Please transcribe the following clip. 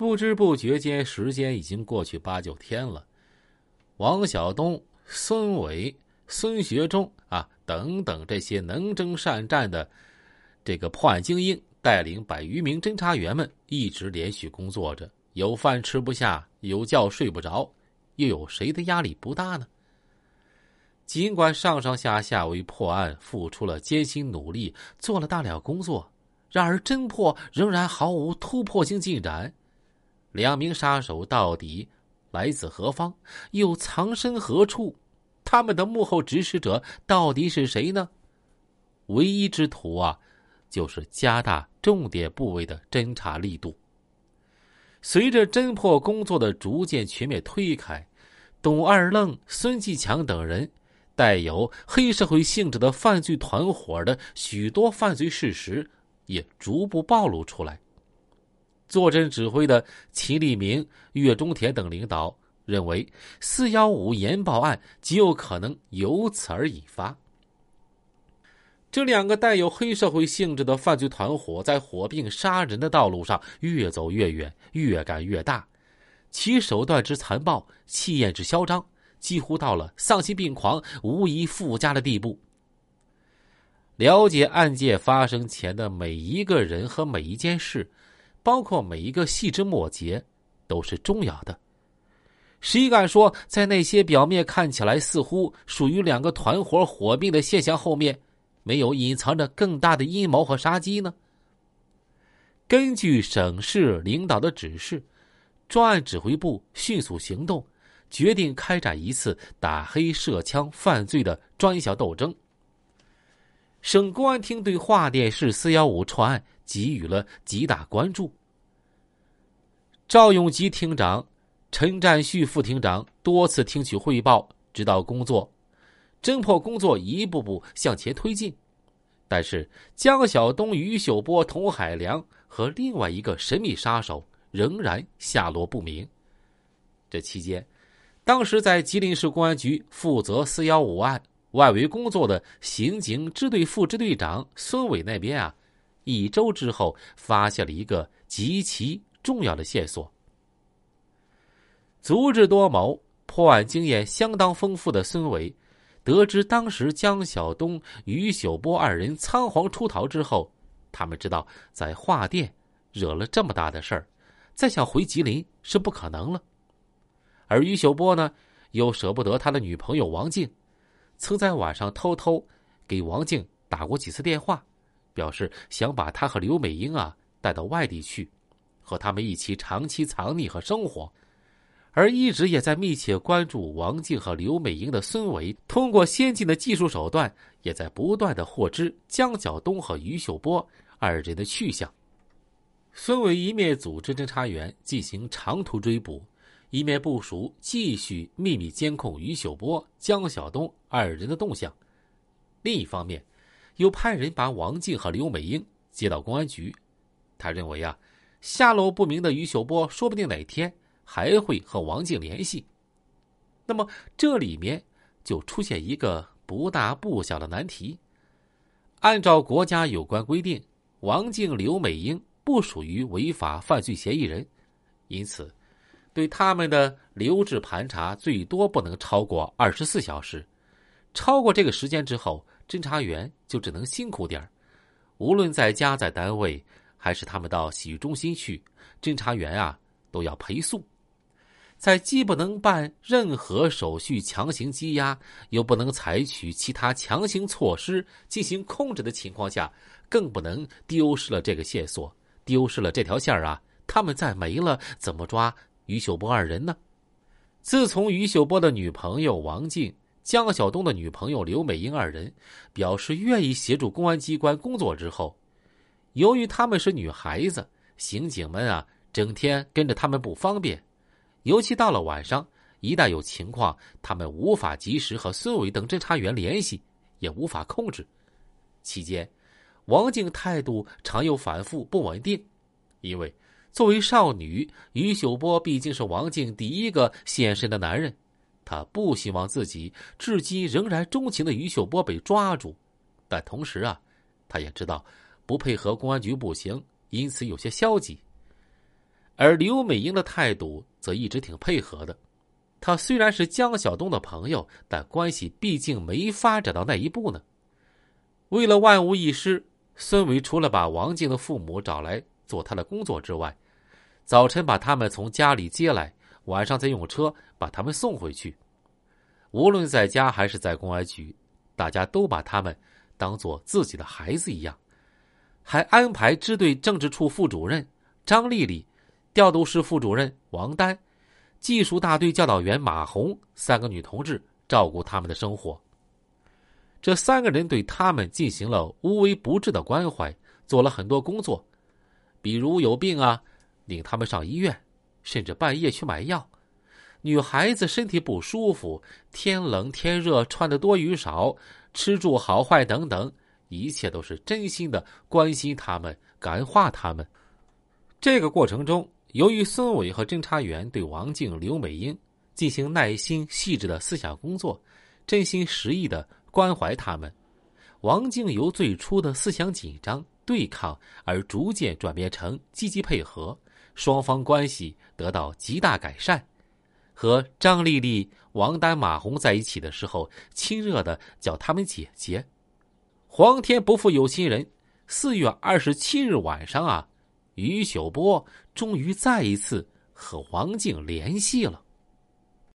不知不觉间，时间已经过去八九天了。王晓东、孙伟、孙学忠啊等等这些能征善战的这个破案精英，带领百余名侦查员们一直连续工作着。有饭吃不下，有觉睡不着，又有谁的压力不大呢？尽管上上下下为破案付出了艰辛努力，做了大量工作，然而侦破仍然毫无突破性进展。两名杀手到底来自何方，又藏身何处？他们的幕后指使者到底是谁呢？唯一之途啊，就是加大重点部位的侦查力度。随着侦破工作的逐渐全面推开，董二愣、孙继强等人带有黑社会性质的犯罪团伙的许多犯罪事实也逐步暴露出来。坐镇指挥的秦立明、岳中田等领导认为，四幺五研报案极有可能由此而引发。这两个带有黑社会性质的犯罪团伙，在火并杀人的道路上越走越远，越干越大，其手段之残暴，气焰之嚣张，几乎到了丧心病狂、无以复加的地步。了解案件发生前的每一个人和每一件事，包括每一个细枝末节，都是重要的。谁敢说，在那些表面看起来似乎属于两个团伙火并的现象后面？没有隐藏着更大的阴谋和杀机呢？根据省市领导的指示，专案指挥部迅速行动，决定开展一次打黑涉枪犯罪的专项斗争。省公安厅对桦甸市四幺五串案给予了极大关注。赵永吉厅长、陈占旭副厅长多次听取汇报，指导工作。侦破工作一步步向前推进，但是江晓东、于秀波、童海良和另外一个神秘杀手仍然下落不明。这期间，当时在吉林市公安局负责“四幺五”案外围工作的刑警支队副支队长孙伟那边啊，一周之后发现了一个极其重要的线索。足智多谋、破案经验相当丰富的孙伟。得知当时江晓东、于秀波二人仓皇出逃之后，他们知道在华店惹了这么大的事儿，再想回吉林是不可能了。而于秀波呢，又舍不得他的女朋友王静，曾在晚上偷偷给王静打过几次电话，表示想把他和刘美英啊带到外地去，和他们一起长期藏匿和生活。而一直也在密切关注王静和刘美英的孙伟，通过先进的技术手段，也在不断的获知江晓东和于秀波二人的去向。孙伟一面组织侦查员进行长途追捕，一面部署继续秘密监控于秀波、江晓东二人的动向。另一方面，又派人把王静和刘美英接到公安局。他认为啊，下落不明的于秀波说不定哪天。还会和王静联系，那么这里面就出现一个不大不小的难题。按照国家有关规定，王静、刘美英不属于违法犯罪嫌疑人，因此对他们的留置盘查最多不能超过二十四小时。超过这个时间之后，侦查员就只能辛苦点无论在家在单位，还是他们到洗浴中心去，侦查员啊都要陪宿。在既不能办任何手续强行羁押，又不能采取其他强行措施进行控制的情况下，更不能丢失了这个线索，丢失了这条线啊！他们再没了，怎么抓于秀波二人呢？自从于秀波的女朋友王静、江晓东的女朋友刘美英二人表示愿意协助公安机关工作之后，由于他们是女孩子，刑警们啊，整天跟着他们不方便。尤其到了晚上，一旦有情况，他们无法及时和孙伟等侦查员联系，也无法控制。期间，王静态度常有反复不稳定，因为作为少女，于秀波毕竟是王静第一个现身的男人，他不希望自己至今仍然钟情的于秀波被抓住，但同时啊，他也知道不配合公安局不行，因此有些消极。而刘美英的态度则一直挺配合的。她虽然是江小东的朋友，但关系毕竟没发展到那一步呢。为了万无一失，孙伟除了把王静的父母找来做他的工作之外，早晨把他们从家里接来，晚上再用车把他们送回去。无论在家还是在公安局，大家都把他们当做自己的孩子一样，还安排支队政治处副主任张丽丽、调度室副主任王丹。技术大队教导员马红三个女同志照顾他们的生活。这三个人对他们进行了无微不至的关怀，做了很多工作，比如有病啊，领他们上医院，甚至半夜去买药。女孩子身体不舒服，天冷天热，穿的多与少，吃住好坏等等，一切都是真心的关心他们，感化他们。这个过程中。由于孙伟和侦查员对王静、刘美英进行耐心细致的思想工作，真心实意的关怀他们，王静由最初的思想紧张对抗，而逐渐转变成积极配合，双方关系得到极大改善。和张丽丽、王丹、马红在一起的时候，亲热的叫他们姐姐。皇天不负有心人，四月二十七日晚上啊。于秀波终于再一次和王静联系了。